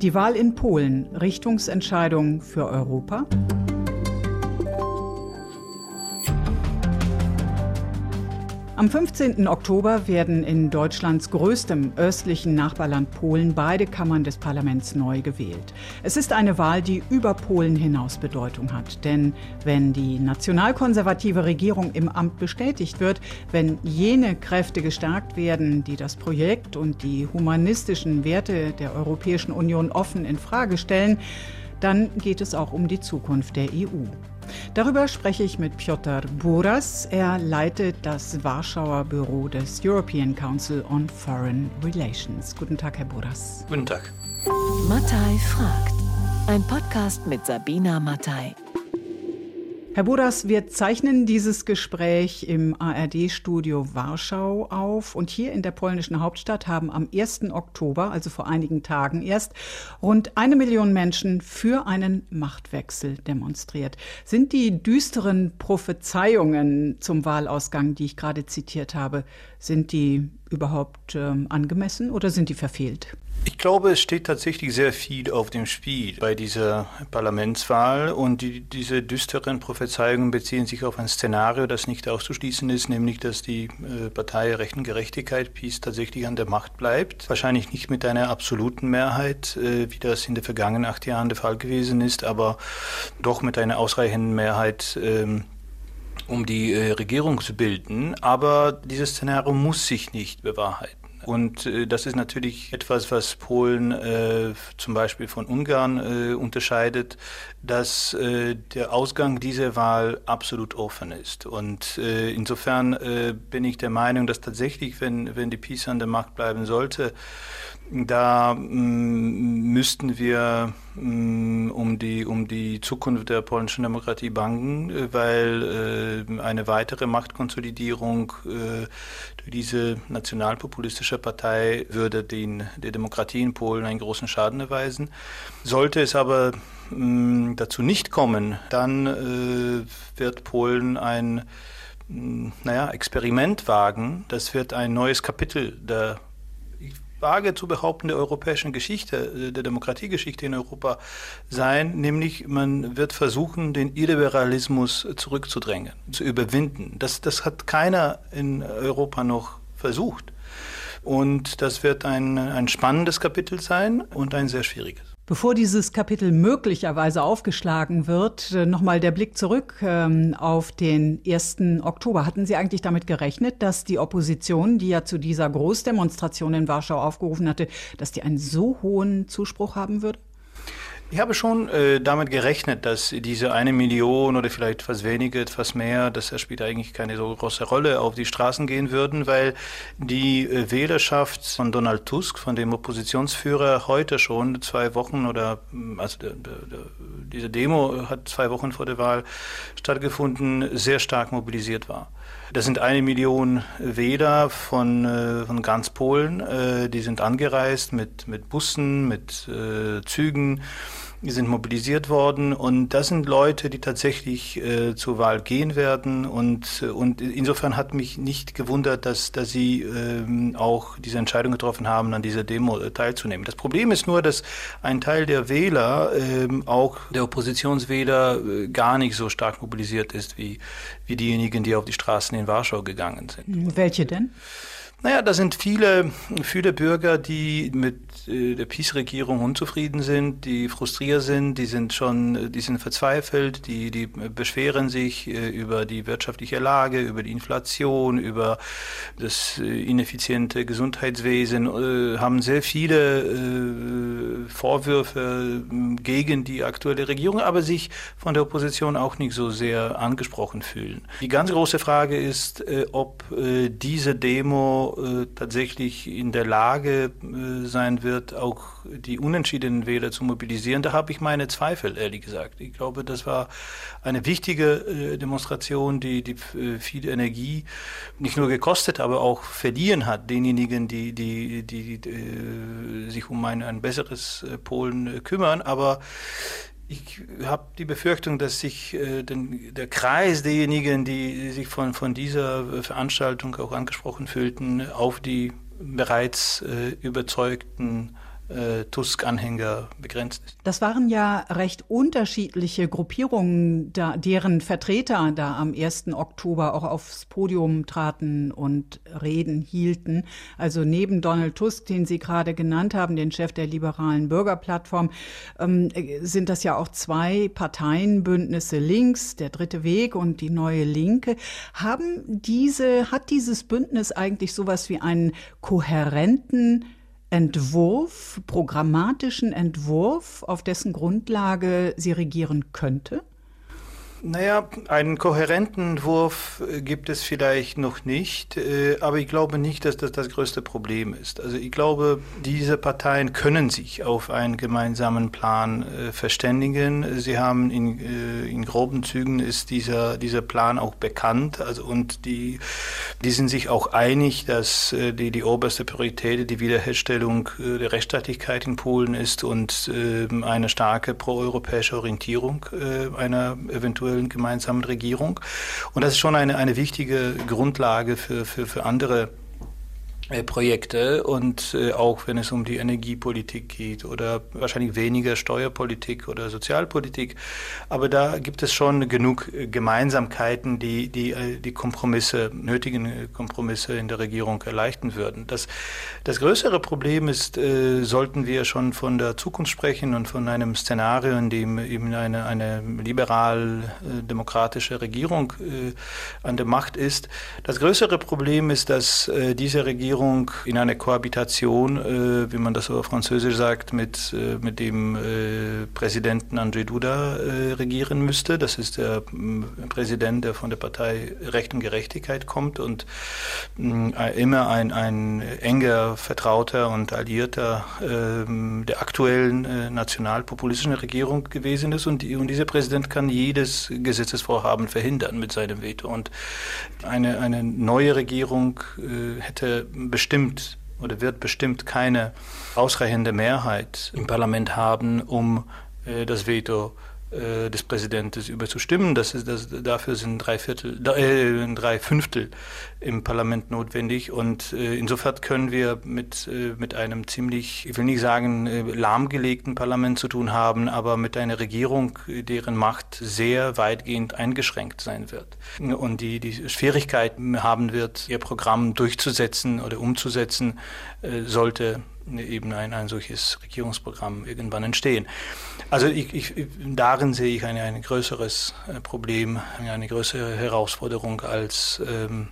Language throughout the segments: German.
Die Wahl in Polen, Richtungsentscheidung für Europa? Am 15. Oktober werden in Deutschlands größtem östlichen Nachbarland Polen beide Kammern des Parlaments neu gewählt. Es ist eine Wahl, die über Polen hinaus Bedeutung hat. Denn wenn die nationalkonservative Regierung im Amt bestätigt wird, wenn jene Kräfte gestärkt werden, die das Projekt und die humanistischen Werte der Europäischen Union offen in Frage stellen, dann geht es auch um die Zukunft der EU. Darüber spreche ich mit Piotr Buras. Er leitet das Warschauer Büro des European Council on Foreign Relations. Guten Tag, Herr Buras. Guten Tag. Mattei fragt. Ein Podcast mit Sabina Mattei. Herr Buras, wir zeichnen dieses Gespräch im ARD-Studio Warschau auf. Und hier in der polnischen Hauptstadt haben am 1. Oktober, also vor einigen Tagen erst, rund eine Million Menschen für einen Machtwechsel demonstriert. Sind die düsteren Prophezeiungen zum Wahlausgang, die ich gerade zitiert habe, sind die überhaupt äh, angemessen oder sind die verfehlt? Ich glaube, es steht tatsächlich sehr viel auf dem Spiel bei dieser Parlamentswahl und die, diese düsteren Prophezeiungen beziehen sich auf ein Szenario, das nicht auszuschließen ist, nämlich dass die äh, Partei Rechten Gerechtigkeit, PiS, tatsächlich an der Macht bleibt. Wahrscheinlich nicht mit einer absoluten Mehrheit, äh, wie das in den vergangenen acht Jahren der Fall gewesen ist, aber doch mit einer ausreichenden Mehrheit. Ähm, um die äh, Regierung zu bilden, aber dieses Szenario muss sich nicht bewahrheiten. Und äh, das ist natürlich etwas, was Polen äh, zum Beispiel von Ungarn äh, unterscheidet, dass äh, der Ausgang dieser Wahl absolut offen ist. Und insofern bin ich der Meinung, dass tatsächlich, wenn, wenn die PiS an der Macht bleiben sollte, da mm, müssten wir mm, um, die, um die Zukunft der polnischen Demokratie bangen, äh, weil äh, eine weitere Machtkonsolidierung äh, durch diese nationalpopulistische Partei würde den, der Demokratie in Polen einen großen Schaden erweisen. Sollte es aber mm, dazu nicht kommen, dann wird Polen ein naja, Experiment wagen. Das wird ein neues Kapitel der vage zu behaupten, der europäischen Geschichte, äh, der Demokratiegeschichte in Europa sein, nämlich man wird versuchen, den Illiberalismus zurückzudrängen, zu überwinden. Das, das hat keiner in Europa noch versucht. Und das wird ein, ein spannendes Kapitel sein und ein sehr schwieriges. Bevor dieses Kapitel möglicherweise aufgeschlagen wird, äh, nochmal der Blick zurück ähm, auf den 1. Oktober. Hatten Sie eigentlich damit gerechnet, dass die Opposition, die ja zu dieser Großdemonstration in Warschau aufgerufen hatte, dass die einen so hohen Zuspruch haben würde? Ich habe schon äh, damit gerechnet, dass diese eine Million oder vielleicht etwas weniger, etwas mehr, das spielt eigentlich keine so große Rolle, auf die Straßen gehen würden, weil die äh, Wählerschaft von Donald Tusk, von dem Oppositionsführer, heute schon zwei Wochen oder mm, also der, der, diese Demo hat zwei Wochen vor der Wahl stattgefunden, sehr stark mobilisiert war. Das sind eine Million Wähler von, äh, von ganz Polen. Äh, die sind angereist mit, mit Bussen, mit äh, Zügen. Die sind mobilisiert worden und das sind Leute, die tatsächlich äh, zur Wahl gehen werden und, und insofern hat mich nicht gewundert, dass, dass sie ähm, auch diese Entscheidung getroffen haben, an dieser Demo äh, teilzunehmen. Das Problem ist nur, dass ein Teil der Wähler, ähm, auch der Oppositionswähler, äh, gar nicht so stark mobilisiert ist wie, wie diejenigen, die auf die Straßen in Warschau gegangen sind. Welche denn? Naja, da sind viele, viele Bürger, die mit äh, der PiS-Regierung unzufrieden sind, die frustriert sind, die sind schon, die sind verzweifelt, die, die beschweren sich äh, über die wirtschaftliche Lage, über die Inflation, über das äh, ineffiziente Gesundheitswesen, haben sehr viele Vorwürfe gegen die aktuelle Regierung, aber sich von der Opposition auch nicht so sehr angesprochen fühlen. Die ganz große Frage ist, ob diese Demo äh, tatsächlich in der Lage äh, sein wird, auch die unentschiedenen Wähler zu mobilisieren, da habe ich meine Zweifel, ehrlich gesagt. Ich glaube, das war eine wichtige äh, Demonstration, die, die viel Energie nicht nur gekostet, aber auch verliehen hat denjenigen, die, die, die, die sich um ein, ein besseres Polen kümmern. Aber ich habe die Befürchtung, dass sich äh, den, der Kreis derjenigen, die sich von, von dieser Veranstaltung auch angesprochen fühlten, auf die bereits äh, überzeugten äh, Tusk-Anhänger begrenzt ist. Das waren ja recht unterschiedliche Gruppierungen, da, deren Vertreter da am 1. Oktober auch aufs Podium traten und Reden hielten. Also neben Donald Tusk, den Sie gerade genannt haben, den Chef der liberalen Bürgerplattform, ähm, sind das ja auch zwei Parteienbündnisse links, der dritte Weg und die neue Linke. Haben diese, hat dieses Bündnis eigentlich sowas wie einen kohärenten Entwurf, programmatischen Entwurf, auf dessen Grundlage sie regieren könnte? Naja, einen kohärenten Entwurf äh, gibt es vielleicht noch nicht, äh, aber ich glaube nicht, dass das das größte Problem ist. Also ich glaube, diese Parteien können sich auf einen gemeinsamen Plan äh, verständigen. Sie haben in, in groben Zügen ist dieser, dieser Plan auch bekannt also, und die, die sind sich auch einig, dass die, die oberste Priorität die Wiederherstellung der Rechtsstaatlichkeit in Polen ist und ähm, eine starke proeuropäische Orientierung einer eventuell aktuellen gemeinsamen Regierung. Und das ist schon eine, eine wichtige Grundlage für, für, für andere Projekte und äh, auch wenn es um die Energiepolitik geht oder wahrscheinlich weniger Steuerpolitik oder Sozialpolitik. Aber da gibt es schon genug äh, Gemeinsamkeiten, die die, die Kompromisse, nötigen Kompromisse in der Regierung erleichtern würden. Das, das größere Problem ist, äh, sollten wir schon von der Zukunft sprechen und von einem Szenario, in dem eben eine, eine liberal-demokratische Regierung äh, an der Macht ist. Das größere Problem ist, dass äh, diese Regierung Regierung in einer Kohabitation, äh, wie man das auf Französisch sagt, mit, äh, mit dem äh, Präsidenten Andrzej Duda äh, regieren müsste. Das ist der äh, Präsident, der von der Partei Recht und Gerechtigkeit kommt und äh, immer ein, ein enger Vertrauter und Alliierter ähm, der aktuellen nationalpopulistischen Regierung gewesen ist. Und, und dieser Präsident kann jedes Gesetzesvorhaben verhindern mit seinem Veto. Und eine, eine neue Regierung hätte bestimmt oder wird bestimmt keine ausreichende Mehrheit im Parlament haben, um äh, das Veto äh, des Präsidenten überzustimmen. Das ist, das, dafür sind drei, Viertel, äh, drei Fünftel im Parlament notwendig. Und äh, insofern können wir mit, äh, mit einem ziemlich, ich will nicht sagen, äh, lahmgelegten Parlament zu tun haben, aber mit einer Regierung, deren Macht sehr weitgehend eingeschränkt sein wird. Und die, die Schwierigkeiten haben wird, ihr Programm durchzusetzen oder umzusetzen, äh, sollte eben ein, ein solches Regierungsprogramm irgendwann entstehen. Also ich, ich, darin sehe ich ein, ein größeres äh, Problem, eine größere Herausforderung als ähm,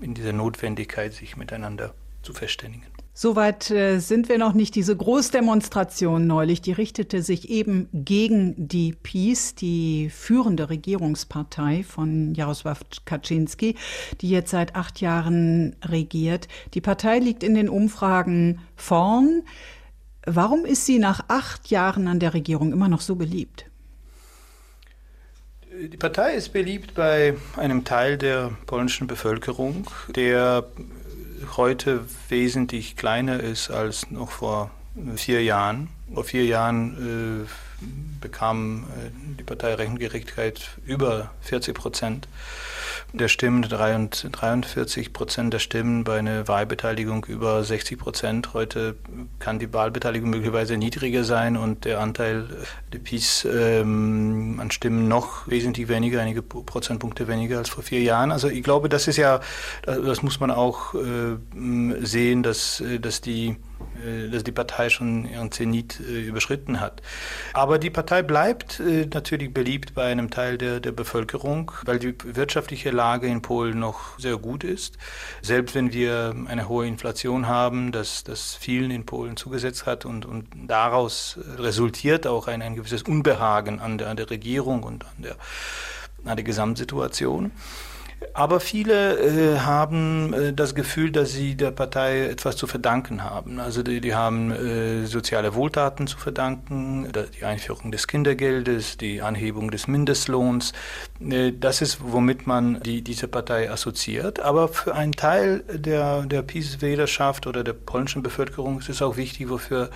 in dieser Notwendigkeit, sich miteinander zu verständigen. Soweit äh, sind wir noch nicht. Diese Großdemonstration neulich, die richtete sich eben gegen die PiS, die führende Regierungspartei von Jaroslaw Kaczynski, die jetzt seit acht Jahren regiert. Die Partei liegt in den Umfragen vorn. Warum ist sie nach acht Jahren an der Regierung immer noch so beliebt? Die Partei ist beliebt bei einem Teil der polnischen Bevölkerung, der heute wesentlich kleiner ist als noch vor vier Jahren. Vor vier Jahren äh, bekam äh, die Partei Recht und Gerechtigkeit über 40 Prozent der Stimmen, 43 Prozent der Stimmen bei einer Wahlbeteiligung über 60 Prozent. Heute kann die Wahlbeteiligung möglicherweise niedriger sein und der Anteil der PiS ähm, an Stimmen noch wesentlich weniger, einige Prozentpunkte weniger als vor vier Jahren. Also ich glaube, das ist ja, das muss man auch äh, sehen, dass, äh, dass die äh, dass die Partei schon ihren Zenit äh, überschritten hat. Aber die Partei bleibt äh, natürlich beliebt bei einem Teil der, der Bevölkerung, weil die wirtschaftliche Lage in Polen noch sehr gut ist. Selbst wenn wir eine hohe Inflation haben, das, das vielen in Polen zugesetzt hat und, und daraus resultiert auch ein, ein gewisses Unbehagen an der, an der Regierung und an der, an der Gesamtsituation. Aber viele äh, haben äh, das Gefühl, dass sie der Partei etwas zu verdanken haben. Also die, die haben äh, soziale Wohltaten zu verdanken, die Einführung des Kindergeldes, die Anhebung des Mindestlohns. Äh, das ist, womit man die, diese Partei assoziiert. Aber für einen Teil der, der PiS-Wählerschaft oder der polnischen Bevölkerung ist es auch wichtig, wofür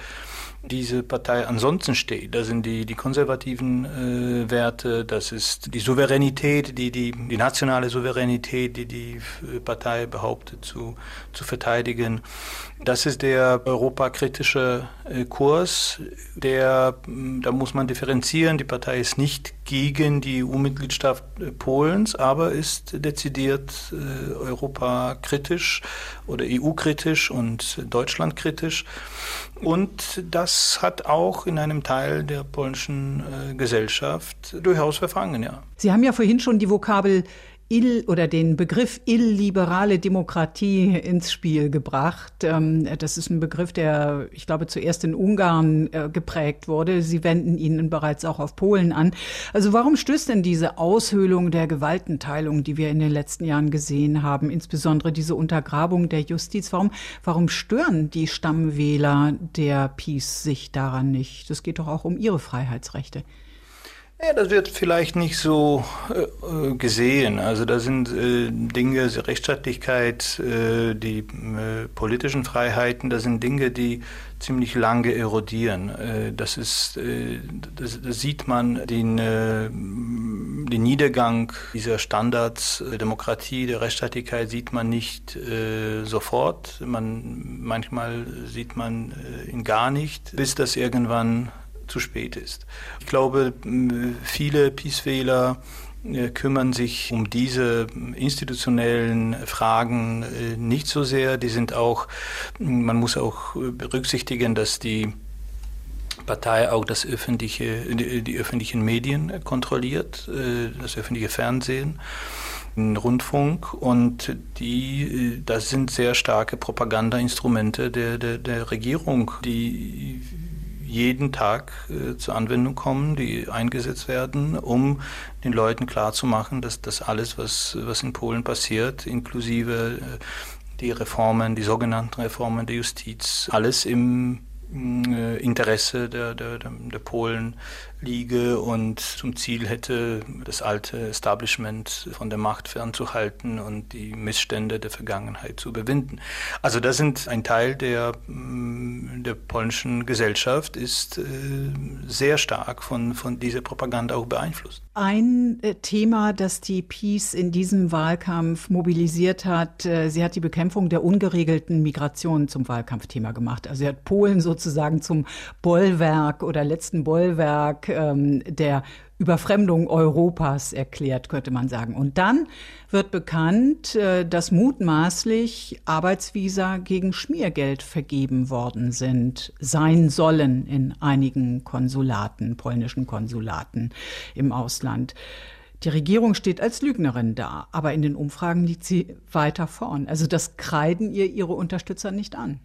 diese Partei ansonsten steht. Das sind die, die konservativen äh, Werte, das ist die Souveränität, die, die, die nationale Souveränität die die Partei behauptet, zu, zu verteidigen. Das ist der europakritische äh, Kurs, der, hm, da muss man differenzieren. Die Partei ist nicht gegen die EU-Mitgliedschaft äh, Polens, aber ist dezidiert äh, europakritisch oder EU-kritisch und Deutschland-kritisch. Und das hat auch in einem Teil der polnischen Gesellschaft durchaus verfangen, ja. Sie haben ja vorhin schon die Vokabel ill oder den Begriff illiberale Demokratie ins Spiel gebracht. Ähm, das ist ein Begriff, der, ich glaube, zuerst in Ungarn äh, geprägt wurde. Sie wenden ihn bereits auch auf Polen an. Also warum stößt denn diese Aushöhlung der Gewaltenteilung, die wir in den letzten Jahren gesehen haben, insbesondere diese Untergrabung der Justiz, warum, warum stören die Stammwähler der Peace sich daran nicht? Das geht doch auch um ihre Freiheitsrechte. Ja, das wird vielleicht nicht so äh, gesehen. Also da sind äh, Dinge, Rechtsstaatlichkeit, äh, die äh, politischen Freiheiten, das sind Dinge, die ziemlich lange erodieren. Äh, das ist, äh, das, das, sieht man den, den Niedergang dieser Standards der Demokratie, der Rechtsstaatlichkeit sieht man nicht sofort. Man, manchmal sieht man ihn gar nicht, bis das irgendwann zu spät ist. Ich glaube, viele Peace-Wähler äh, kümmern sich um diese institutionellen Fragen äh, nicht so sehr. Die sind auch, man muss auch berücksichtigen, dass die Partei auch das öffentliche, die, die öffentlichen Medien kontrolliert, äh, das öffentliche Fernsehen. Rundfunk und die, das sind sehr starke Propagandainstrumente der, der, der Regierung, die jeden Tag äh, zur Anwendung kommen, die eingesetzt werden, um den Leuten klarzumachen, dass das alles, was, was in Polen passiert, inklusive äh, die Reformen, die sogenannten Reformen der Justiz, alles im Interesse der, der, der Polen liege und zum Ziel hätte, das alte Establishment von der Macht fernzuhalten und die Missstände der Vergangenheit zu überwinden. Also das sind ein Teil der, mm, der polnischen Gesellschaft ist äh, sehr stark von, von dieser Propaganda auch beeinflusst. Ein äh, Thema, das die Peace in diesem Wahlkampf mobilisiert hat, äh, sie hat die Bekämpfung der ungeregelten Migration zum Wahlkampfthema gemacht. Also sie hat Polen sozusagen zum Bollwerk oder letzten Bollwerk ähm, der Überfremdung Europas erklärt, könnte man sagen. Und dann wird bekannt, äh, dass mutmaßlich Arbeitsvisa gegen Schmiergeld vergeben worden sind, sein sollen in einigen Konsulaten, polnischen Konsulaten im Ausland. Die Regierung steht als Lügnerin da, aber in den Umfragen liegt sie weiter vorn. Also das kreiden ihr ihre Unterstützer nicht an.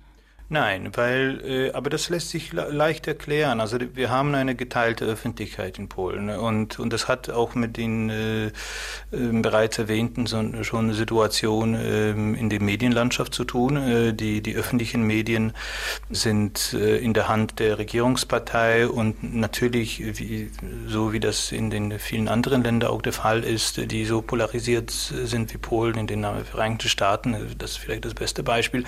Nein, weil, äh, aber das lässt sich leicht erklären. Also wir haben eine geteilte Öffentlichkeit in Polen ne? und, und das hat auch mit den äh, äh, bereits erwähnten so, schon eine Situation äh, in der Medienlandschaft zu tun. Äh, die, die öffentlichen Medien sind äh, in der Hand der Regierungspartei und natürlich, wie, so wie das in den vielen anderen Ländern auch der Fall ist, die so polarisiert sind wie Polen in den Vereinigten Staaten, das ist vielleicht das beste Beispiel.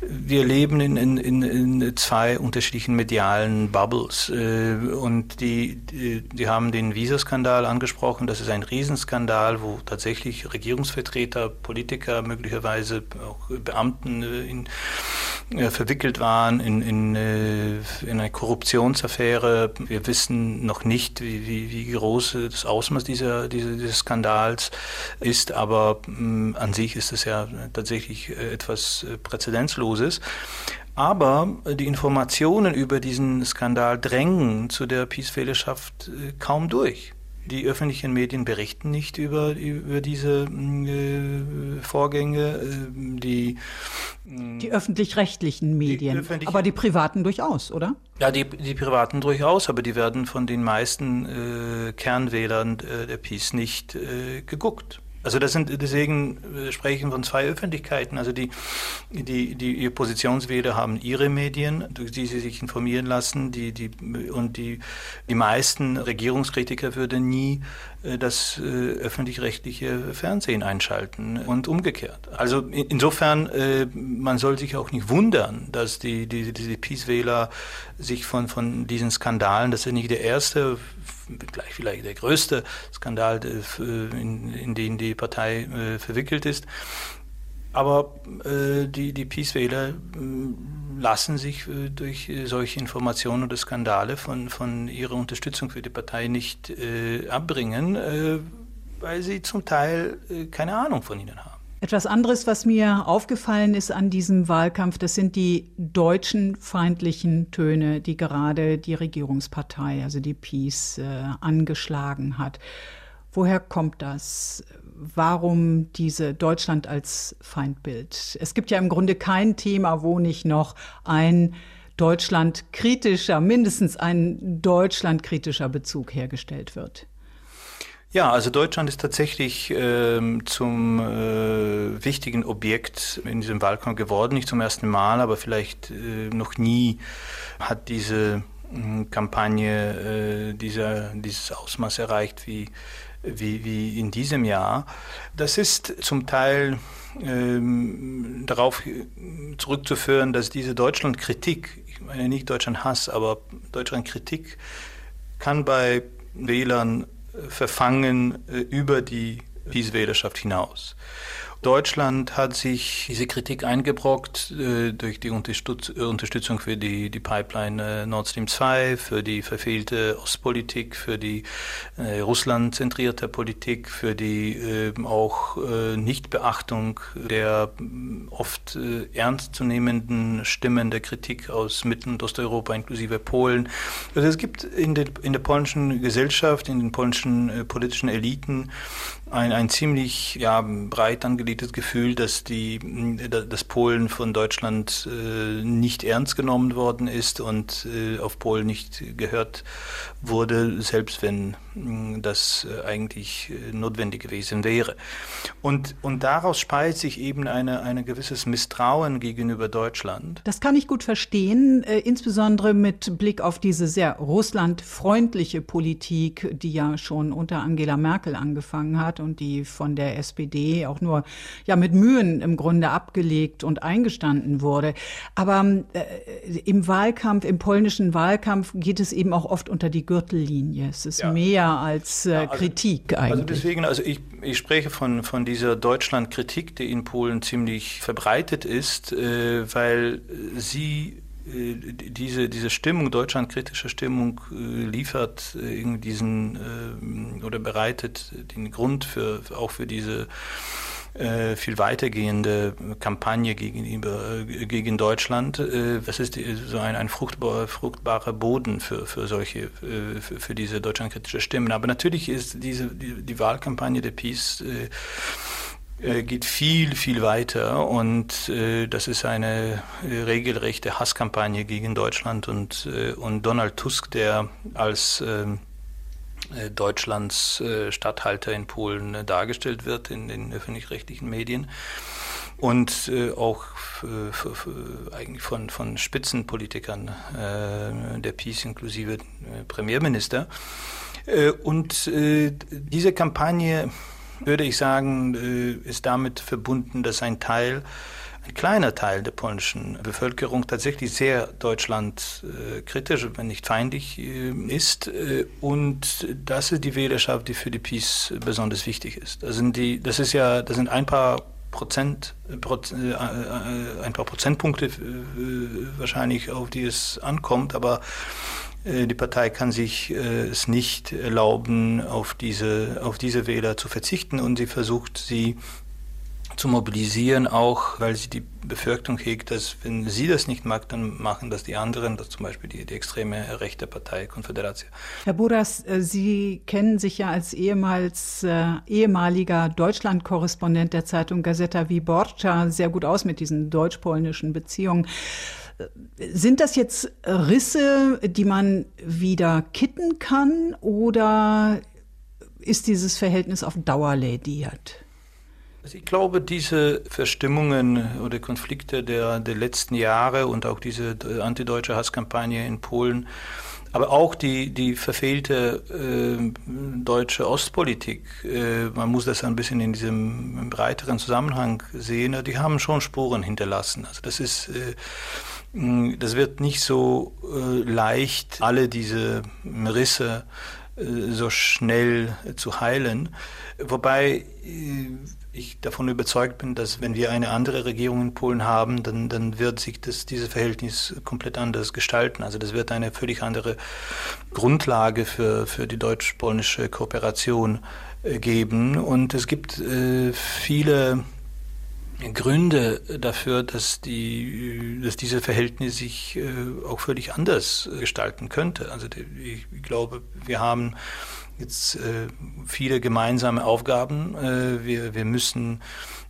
Wir leben in, in, in zwei unterschiedlichen medialen Bubbles. Äh, und die, die, die haben den Visaskandal angesprochen. Das ist ein Riesenskandal, wo tatsächlich Regierungsvertreter, Politiker, möglicherweise auch Beamten äh, in, äh, verwickelt waren in, in, in eine Korruptionsaffäre. Wir wissen noch nicht, wie, wie, wie groß das Ausmaß dieser, dieser, dieses Skandals ist, aber mh, an sich ist es ja tatsächlich etwas Präzedenzloses. Aber die Informationen über diesen Skandal drängen zu der Peace-Wählerschaft äh, kaum durch. Die öffentlichen Medien berichten nicht über, über diese äh, Vorgänge. Äh, die, äh, die öffentlich-rechtlichen Medien, die öffentlich aber die privaten durchaus, oder? Ja, die, die privaten durchaus, aber die werden von den meisten äh, Kernwählern äh, der Peace nicht geguckt. Also das sind deswegen äh, sprechen von zwei Öffentlichkeiten. Also die, die, die Oppositionswähler haben ihre Medien, durch die sie sich informieren lassen, die, die, und die, die meisten Regierungskritiker würden nie das äh, öffentlich-rechtliche Fernsehen einschalten und umgekehrt. Also insofern, äh, man soll sich auch nicht wundern, dass die, die, die Peace-Wähler sich von, von diesen Skandalen, das ist nicht der erste, gleich vielleicht der größte Skandal, in, in den die Partei äh, verwickelt ist, aber äh, die, die Peace-Wähler äh, lassen sich äh, durch solche Informationen oder Skandale von, von ihrer Unterstützung für die Partei nicht äh, abbringen, äh, weil sie zum Teil äh, keine Ahnung von ihnen haben. Etwas anderes, was mir aufgefallen ist an diesem Wahlkampf, das sind die deutschen feindlichen Töne, die gerade die Regierungspartei, also die Peace, angeschlagen hat. Woher kommt das? Warum diese Deutschland als Feindbild? Es gibt ja im Grunde kein Thema, wo nicht noch ein Deutschland kritischer, mindestens ein Deutschland kritischer Bezug hergestellt wird. Ja, also Deutschland ist tatsächlich äh, zum äh, wichtigen Objekt in diesem Wahlkampf geworden. Nicht zum ersten Mal, aber vielleicht äh, noch nie hat diese hm, Kampagne äh, dieser, dieses Ausmaß erreicht wie wie, wie in diesem Jahr. Das ist zum Teil ähm, darauf zurückzuführen, dass diese Deutschlandkritik, ich meine nicht Deutschland-Hass, aber Deutschlandkritik kann bei Wählern verfangen äh, über die Peace-Wählerschaft hinaus. Deutschland hat sich diese Kritik eingebrockt äh, durch die Unterstütz Unterstützung für die, die Pipeline äh, Nord Stream 2, für die verfehlte Ostpolitik, für die äh, Russland-zentrierte Politik, für die ähm, auch äh, Nichtbeachtung der äh, oft äh, ernstzunehmenden Stimmen der Kritik aus Mittel- und Osteuropa, inklusive Polen. Also es gibt in, der in der polnischen Gesellschaft, in den polnischen politischen Eliten ein, ein ziemlich ja, breit angelegtes Gefühl, dass, die, dass Polen von Deutschland äh, nicht ernst genommen worden ist und äh, auf Polen nicht gehört wurde, selbst wenn das eigentlich äh, notwendig gewesen wäre. Und, und daraus speist sich eben ein eine gewisses Misstrauen gegenüber Deutschland. Das kann ich gut verstehen, äh, insbesondere mit Blick auf diese sehr russlandfreundliche Politik, die ja schon unter Angela Merkel angefangen hat und die von der SPD auch nur ja mit Mühen im Grunde abgelegt und eingestanden wurde. Aber äh, im Wahlkampf, im polnischen Wahlkampf geht es eben auch oft unter die Gürtellinie. Es ist ja. mehr als äh, ja, also, Kritik eigentlich. Also deswegen, also ich, ich spreche von, von dieser Deutschland-Kritik, die in Polen ziemlich verbreitet ist, äh, weil sie äh, diese, diese Stimmung, deutschlandkritische Stimmung äh, liefert äh, diesen äh, oder bereitet den Grund für, auch für diese äh, viel weitergehende Kampagne gegenüber, äh, gegen Deutschland. das ist so ein, ein fruchtbar, fruchtbarer Boden für, für solche, für, für diese deutschlandkritische Stimmen. Aber natürlich ist diese, die, die Wahlkampagne der Peace äh, geht viel, viel weiter und äh, das ist eine äh, regelrechte Hasskampagne gegen Deutschland und, äh, und Donald Tusk, der als äh, Deutschlands äh, Statthalter in Polen dargestellt wird in den öffentlich-rechtlichen Medien und auch eigentlich von, von Spitzenpolitikern der Peace inklusive Premierminister. und diese Kampagne würde ich sagen, äh, ist damit verbunden, dass ein Teil, ein kleiner Teil der polnischen Bevölkerung tatsächlich sehr deutschlandkritisch, wenn nicht feindlich äh, ist. Äh, und das ist die Wählerschaft, die für die Peace besonders wichtig ist. Das sind, die, das ist ja, das sind ein paar Prozent, ein paar Prozentpunkte wahrscheinlich, auf die es ankommt, aber äh, die Partei kann sich äh, es nicht erlauben, auf diese, auf diese Wähler zu verzichten und sie versucht, sie zu mobilisieren, auch weil sie die Befürchtung hegt, dass wenn sie das nicht mag, dann machen das die anderen, das zum Beispiel die, die extreme rechte Partei Konföderation. Herr Buras, äh, Sie kennen sich ja als ehemals äh, ehemaliger Deutschland-Korrespondent der Zeitung Gazeta Wyborcza sehr gut aus mit diesen deutsch-polnischen Beziehungen. Sind das jetzt Risse, die man wieder kitten kann oder ist dieses Verhältnis auf Dauer lädiert? Also ich glaube, diese Verstimmungen oder Konflikte der, der letzten Jahre und auch diese antideutsche Hasskampagne in Polen Aber auch die, die verfehlte äh, deutsche Ostpolitik, äh, man muss das ein bisschen in diesem breiteren Zusammenhang sehen, die haben schon Spuren hinterlassen. Also das ist, äh, das wird nicht so äh, leicht, alle diese Risse äh, so schnell zu heilen. Wobei äh, ich davon überzeugt bin, dass wenn wir eine andere Regierung in Polen haben, dann, dann wird sich das, dieses Verhältnis komplett anders gestalten. Also das wird eine völlig andere Grundlage für, für die deutsch-polnische Kooperation äh, geben. Und es gibt äh, viele Gründe dafür, dass, die, dass diese Verhältnisse sich äh, auch völlig anders gestalten könnte. Also ich, ich glaube, wir haben jetzt äh, viele gemeinsame Aufgaben. Äh, wir, wir müssen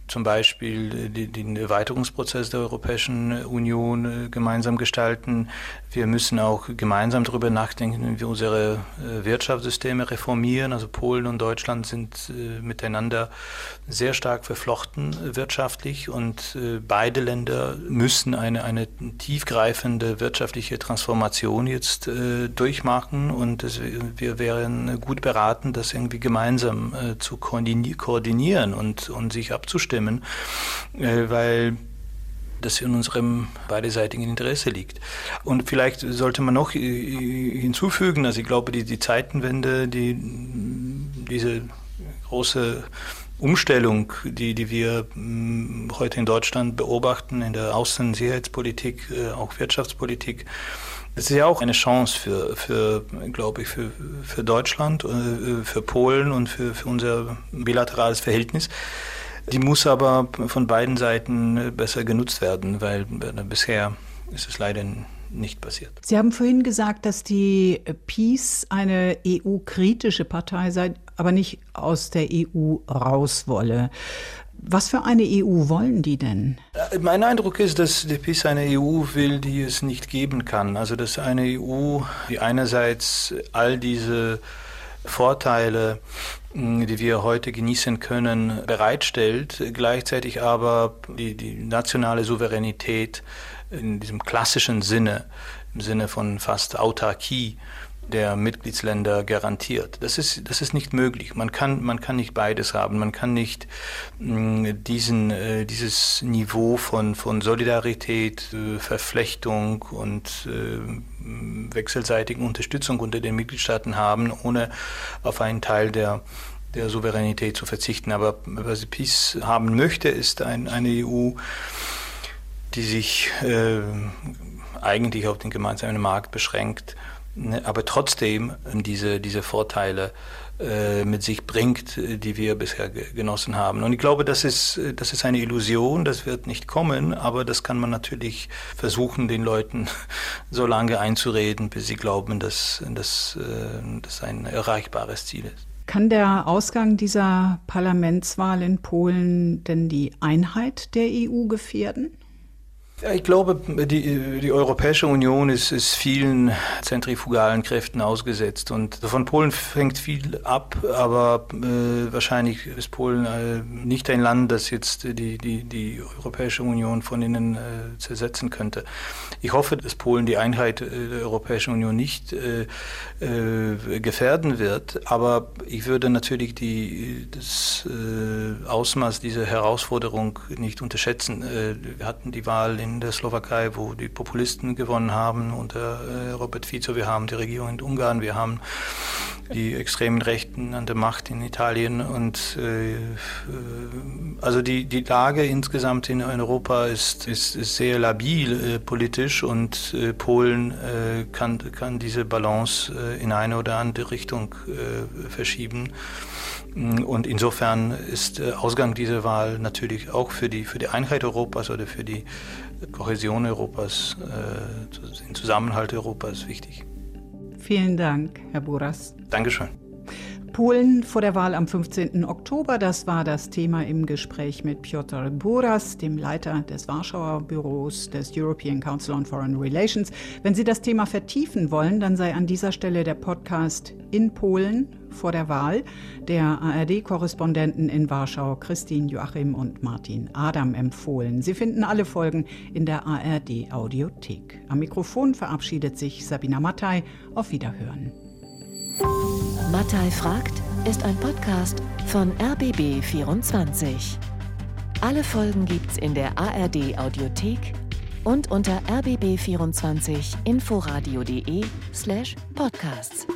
zum Beispiel den Erweiterungsprozess der Europäischen Union äh, gemeinsam gestalten. Wir müssen auch gemeinsam darüber nachdenken, wie wir unsere äh, Wirtschaftssysteme reformieren. Also Polen und Deutschland sind äh, miteinander sehr stark verflochten wirtschaftlich und beide Länder müssen eine, eine tiefgreifende wirtschaftliche Transformation jetzt durchmachen und wir wären gut beraten, das irgendwie gemeinsam zu koordinieren und, und sich abzustimmen zustimmen, äh, weil das in unserem beiderseitigen Interesse liegt. Und vielleicht sollte man noch äh, hinzufügen, also ich glaube, die, die Zeitenwende, die, diese große Umstellung, die, die wir mm, heute in Deutschland beobachten, in der Außensicherheitspolitik, äh, auch Wirtschaftspolitik, das ist ja auch eine Chance für, für glaube ich, für, für Deutschland, für Polen und für, für unser bilaterales Verhältnis. Die muss aber von beiden Seiten besser genutzt werden, weil bisher ist es leider nicht passiert. Sie haben vorhin gesagt, dass die Peace eine EU-kritische Partei sei, aber nicht aus der EU raus wolle. Was für eine EU wollen die denn? Äh, mein Eindruck ist, dass die PiS eine EU will, die es nicht geben kann. Also dass eine EU, die einerseits all diese Vorteile die wir heute genießen können, bereitstellt, gleichzeitig aber die, die nationale Souveränität in diesem klassischen Sinne, im Sinne von fast Autarkie, der Mitgliedsländer garantiert. Das ist, das ist nicht möglich. Man kann, man kann nicht beides haben. Man kann nicht mm, diesen, äh, dieses Niveau von, von Solidarität, äh, Verflechtung und äh, wechselseitigen Unterstützung unter den Mitgliedstaaten haben, ohne auf einen Teil der der Souveränität zu verzichten. Aber was Peace haben möchte, ist ein, eine EU, die sich eigentlich auf den gemeinsamen Markt beschränkt aber trotzdem diese, diese Vorteile äh, mit sich bringt, die wir bisher genossen haben. Und ich glaube, das ist, das ist eine Illusion, das wird nicht kommen, aber das kann man natürlich versuchen, den Leuten so lange einzureden, bis sie glauben, dass, äh, das ein erreichbares Ziel ist. Kann der Ausgang dieser Parlamentswahl in Polen denn die Einheit der EU gefährden? Ich glaube, die, die Europäische Union ist, ist, vielen zentrifugalen Kräften ausgesetzt und von Polen fängt viel ab, aber äh, wahrscheinlich ist Polen äh, nicht ein Land, das jetzt die, die, die Europäische Union von innen äh, zersetzen könnte. Ich hoffe, dass Polen die Einheit äh, der Europäischen Union nicht äh, äh, gefährden wird, aber ich würde natürlich die, das Ausmaß dieser Herausforderung nicht unterschätzen. wir hatten die Wahl in der Slowakei, wo die Populisten gewonnen haben unter äh, Robert Fico. Wir haben die Regierung in Ungarn, wir haben die extremen Rechten an der Macht in Italien. Und äh, also die, die Lage insgesamt in Europa ist, ist, ist sehr labil äh, politisch und äh, Polen äh, kann, kann diese Balance äh, in eine oder andere Richtung äh, verschieben. Und insofern ist Ausgang dieser Wahl natürlich auch für die, für die Einheit Europas oder für die Kohäsion Europas, den Zusammenhalt Europas wichtig. Vielen Dank, Herr Buras. Dankeschön. Polen vor der Wahl am 15. Oktober, das war das Thema im Gespräch mit Piotr Buras, dem Leiter des Warschauer Büros des European Council on Foreign Relations. Wenn Sie das Thema vertiefen wollen, dann sei an dieser Stelle der Podcast in Polen vor der Wahl der ARD-Korrespondenten in Warschau Christine Joachim und Martin Adam empfohlen. Sie finden alle Folgen in der ARD-Audiothek. Am Mikrofon verabschiedet sich Sabina Mattei. Auf Wiederhören. Mattei fragt ist ein Podcast von RBB24. Alle Folgen gibt's in der ARD Audiothek und unter rbb24inforadio.de slash podcasts.